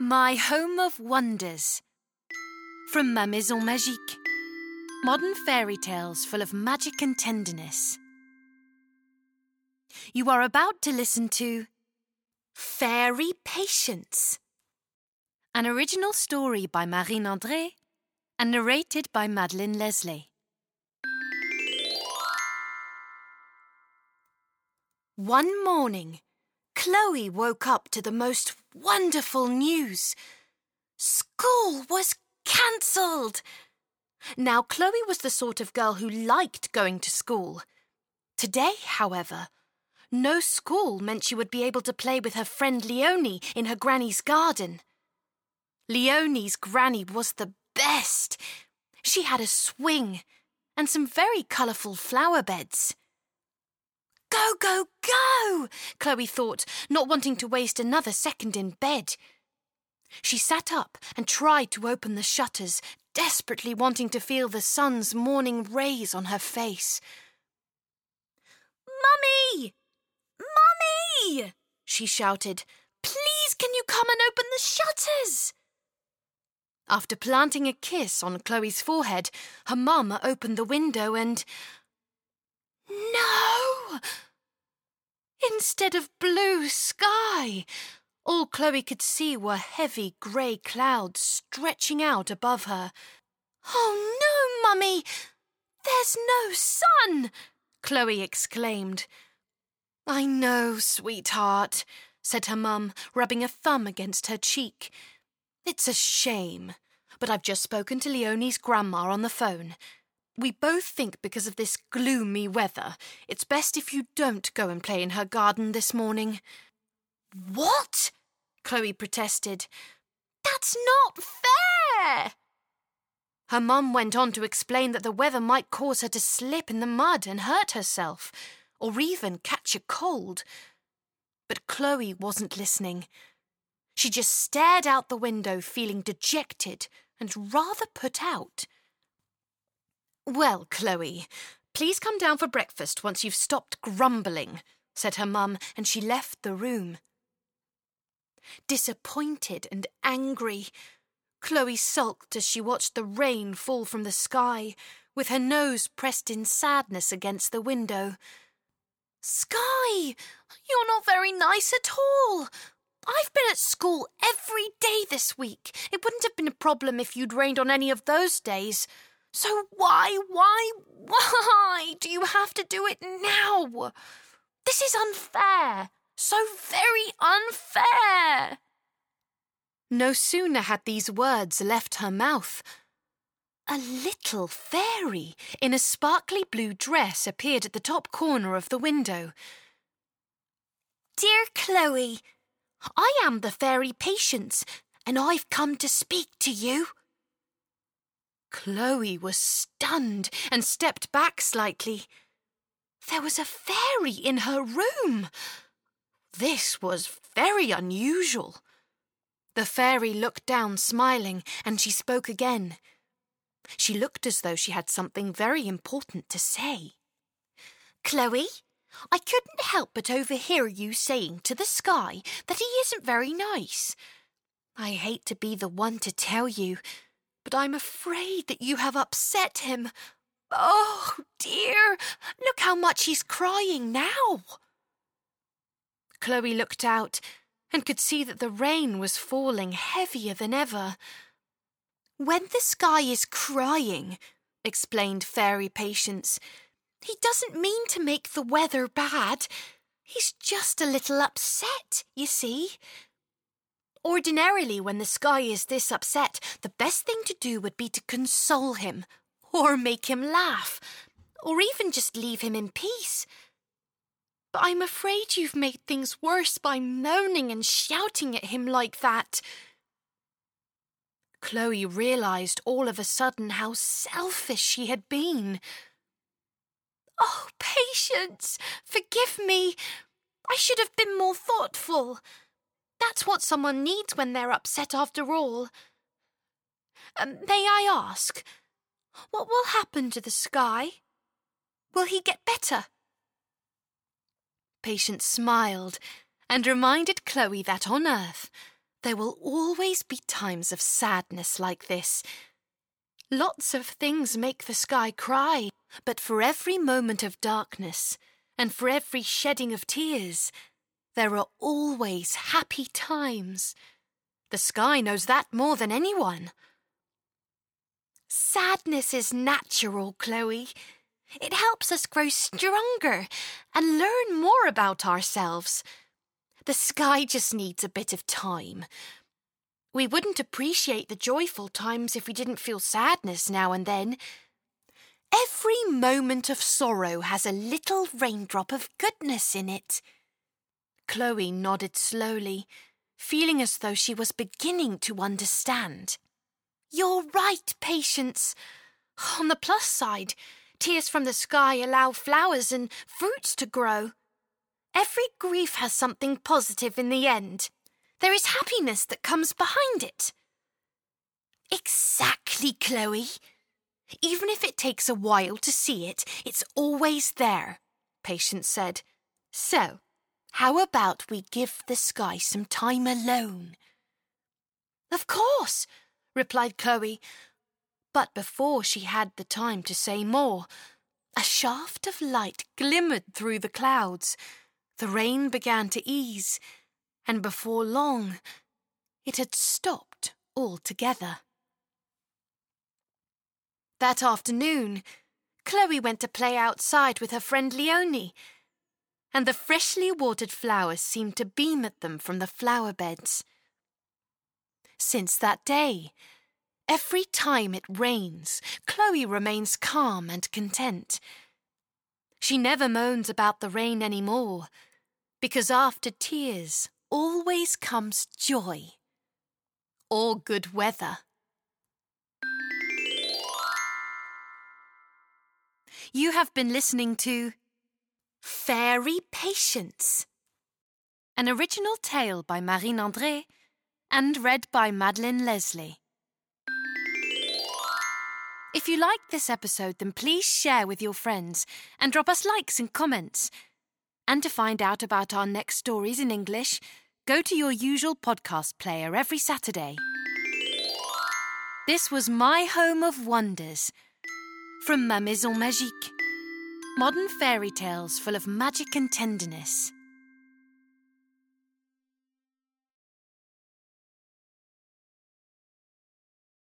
My Home of Wonders from Ma Maison Magique. Modern fairy tales full of magic and tenderness. You are about to listen to Fairy Patience, an original story by Marine André and narrated by Madeleine Leslay. One morning, Chloe woke up to the most wonderful news. School was cancelled. Now, Chloe was the sort of girl who liked going to school. Today, however, no school meant she would be able to play with her friend Leonie in her granny's garden. Leonie's granny was the best. She had a swing and some very colourful flower beds. Go, go, go! Chloe thought, not wanting to waste another second in bed. She sat up and tried to open the shutters, desperately wanting to feel the sun's morning rays on her face. Mummy! Mummy! she shouted. Please, can you come and open the shutters? After planting a kiss on Chloe's forehead, her mum opened the window and. No! Instead of blue sky, all Chloe could see were heavy grey clouds stretching out above her. Oh no, Mummy! There's no sun! Chloe exclaimed. I know, sweetheart, said her mum, rubbing a thumb against her cheek. It's a shame, but I've just spoken to Leonie's grandma on the phone. We both think because of this gloomy weather, it's best if you don't go and play in her garden this morning. What? Chloe protested. That's not fair! Her mum went on to explain that the weather might cause her to slip in the mud and hurt herself, or even catch a cold. But Chloe wasn't listening. She just stared out the window, feeling dejected and rather put out. Well, Chloe, please come down for breakfast once you've stopped grumbling, said her mum, and she left the room. Disappointed and angry, Chloe sulked as she watched the rain fall from the sky, with her nose pressed in sadness against the window. Sky, you're not very nice at all. I've been at school every day this week. It wouldn't have been a problem if you'd rained on any of those days. So why, why, why do you have to do it now? This is unfair. So very unfair. No sooner had these words left her mouth. A little fairy in a sparkly blue dress appeared at the top corner of the window. Dear Chloe, I am the fairy Patience, and I've come to speak to you. Chloe was stunned and stepped back slightly. There was a fairy in her room. This was very unusual. The fairy looked down, smiling, and she spoke again. She looked as though she had something very important to say. Chloe, I couldn't help but overhear you saying to the sky that he isn't very nice. I hate to be the one to tell you, but I'm afraid that you have upset him. Oh, dear, look how much he's crying now. Chloe looked out and could see that the rain was falling heavier than ever. When the sky is crying, explained Fairy Patience, he doesn't mean to make the weather bad. He's just a little upset, you see. Ordinarily, when the sky is this upset, the best thing to do would be to console him, or make him laugh, or even just leave him in peace. But I'm afraid you've made things worse by moaning and shouting at him like that. Chloe realized all of a sudden how selfish she had been. Oh, Patience, forgive me. I should have been more thoughtful. That's what someone needs when they're upset after all. Um, may I ask, what will happen to the sky? Will he get better? Patience smiled and reminded Chloe that on Earth, There will always be times of sadness like this. Lots of things make the sky cry, but for every moment of darkness and for every shedding of tears, there are always happy times. The sky knows that more than anyone. Sadness is natural, Chloe. It helps us grow stronger and learn more about ourselves. The sky just needs a bit of time. We wouldn't appreciate the joyful times if we didn't feel sadness now and then. Every moment of sorrow has a little raindrop of goodness in it. Chloe nodded slowly, feeling as though she was beginning to understand. You're right, Patience. On the plus side, tears from the sky allow flowers and fruits to grow. Every grief has something positive in the end. There is happiness that comes behind it. Exactly, Chloe. Even if it takes a while to see it, it's always there, Patience said. So, how about we give the sky some time alone? Of course, replied Chloe. But before she had the time to say more, a shaft of light glimmered through the clouds. The rain began to ease, and before long, it had stopped altogether. That afternoon, Chloe went to play outside with her friend Leonie, and the freshly watered flowers seemed to beam at them from the flower beds. Since that day, every time it rains, Chloe remains calm and content. She never moans about the rain any more, because after tears always comes joy or good weather. You have been listening to Fairy Patience, an original tale by Marine André and read by Madeleine Leslay. If you liked this episode, then please share with your friends and drop us likes and comments. And to find out about our next stories in English, go to your usual podcast player every Saturday. This was My Home of Wonders from Ma Maison Magique. Modern fairy tales full of magic and tenderness.